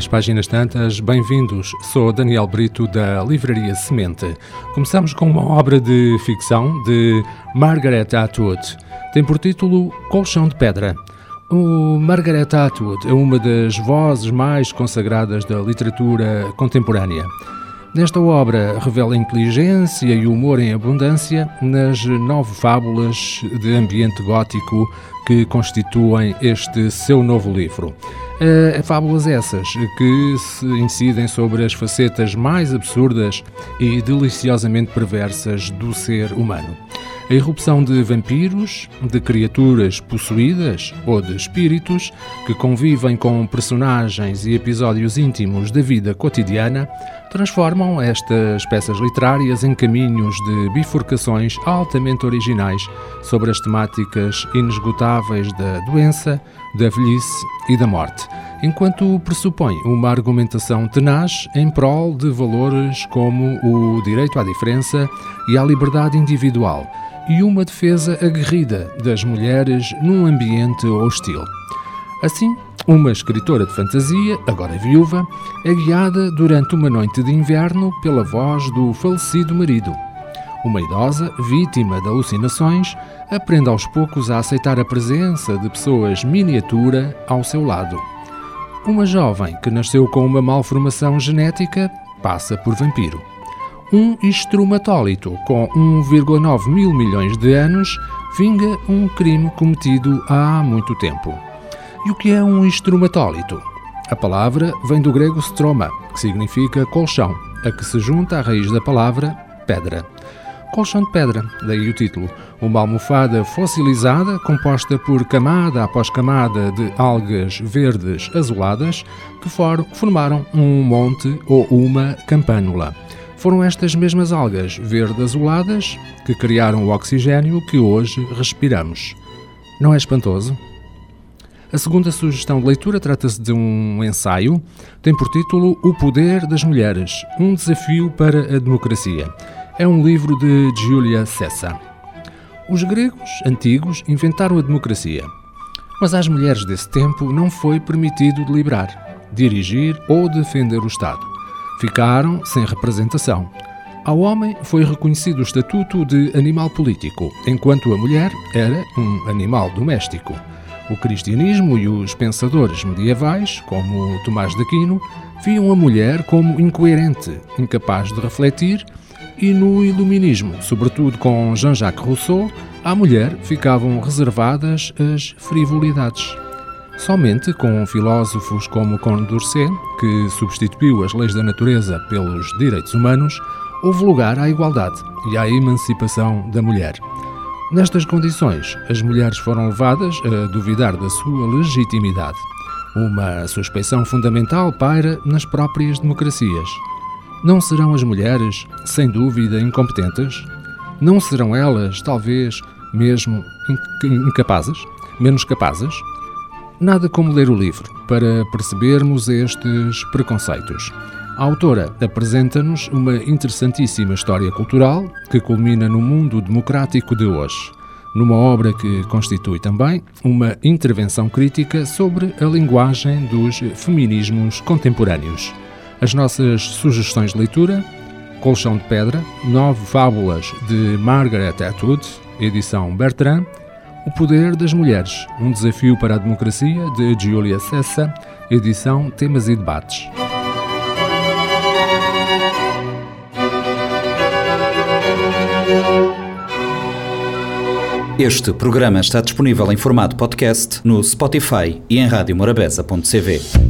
às páginas tantas, bem-vindos. Sou Daniel Brito da Livraria Semente. Começamos com uma obra de ficção de Margaret Atwood. Tem por título Colchão de Pedra. O Margaret Atwood é uma das vozes mais consagradas da literatura contemporânea. Nesta obra revela inteligência e humor em abundância nas nove fábulas de ambiente gótico que constituem este seu novo livro. Uh, fábulas essas que se incidem sobre as facetas mais absurdas e deliciosamente perversas do ser humano. A irrupção de vampiros, de criaturas possuídas ou de espíritos que convivem com personagens e episódios íntimos da vida cotidiana transformam estas peças literárias em caminhos de bifurcações altamente originais sobre as temáticas inesgotáveis da doença, da velhice e da morte, enquanto pressupõe uma argumentação tenaz em prol de valores como o direito à diferença e à liberdade individual e uma defesa aguerrida das mulheres num ambiente hostil. Assim, uma escritora de fantasia, agora viúva, é guiada durante uma noite de inverno pela voz do falecido marido. Uma idosa, vítima de alucinações, aprende aos poucos a aceitar a presença de pessoas miniatura ao seu lado. Uma jovem que nasceu com uma malformação genética passa por vampiro. Um estromatólito com 1,9 mil milhões de anos vinga um crime cometido há muito tempo. E o que é um estromatólito? A palavra vem do grego stroma, que significa colchão, a que se junta a raiz da palavra pedra. Colchão de pedra, daí o título. Uma almofada fossilizada composta por camada após camada de algas verdes azuladas que formaram um monte ou uma campânula. Foram estas mesmas algas verde azuladas que criaram o oxigênio que hoje respiramos. Não é espantoso? A segunda sugestão de leitura trata-se de um ensaio, tem por título O Poder das Mulheres Um Desafio para a Democracia. É um livro de Giulia Cessa. Os gregos antigos inventaram a democracia, mas às mulheres desse tempo não foi permitido deliberar, dirigir ou defender o Estado. Ficaram sem representação. Ao homem foi reconhecido o estatuto de animal político, enquanto a mulher era um animal doméstico. O cristianismo e os pensadores medievais, como Tomás de Aquino, viam a mulher como incoerente, incapaz de refletir, e no iluminismo, sobretudo com Jean-Jacques Rousseau, à mulher ficavam reservadas as frivolidades. Somente com filósofos como Condorcet, que substituiu as leis da natureza pelos direitos humanos, houve lugar à igualdade e à emancipação da mulher. Nestas condições, as mulheres foram levadas a duvidar da sua legitimidade. Uma suspeição fundamental paira nas próprias democracias. Não serão as mulheres, sem dúvida, incompetentes? Não serão elas, talvez, mesmo incapazes? Menos capazes? Nada como ler o livro para percebermos estes preconceitos. A autora apresenta-nos uma interessantíssima história cultural que culmina no mundo democrático de hoje, numa obra que constitui também uma intervenção crítica sobre a linguagem dos feminismos contemporâneos. As nossas sugestões de leitura: Colchão de Pedra, Nove Fábulas de Margaret Atwood, edição Bertrand, O Poder das Mulheres, um desafio para a democracia, de Julia Cessa, edição Temas e Debates. Este programa está disponível em formato podcast no Spotify e em radiomorabeza.cv.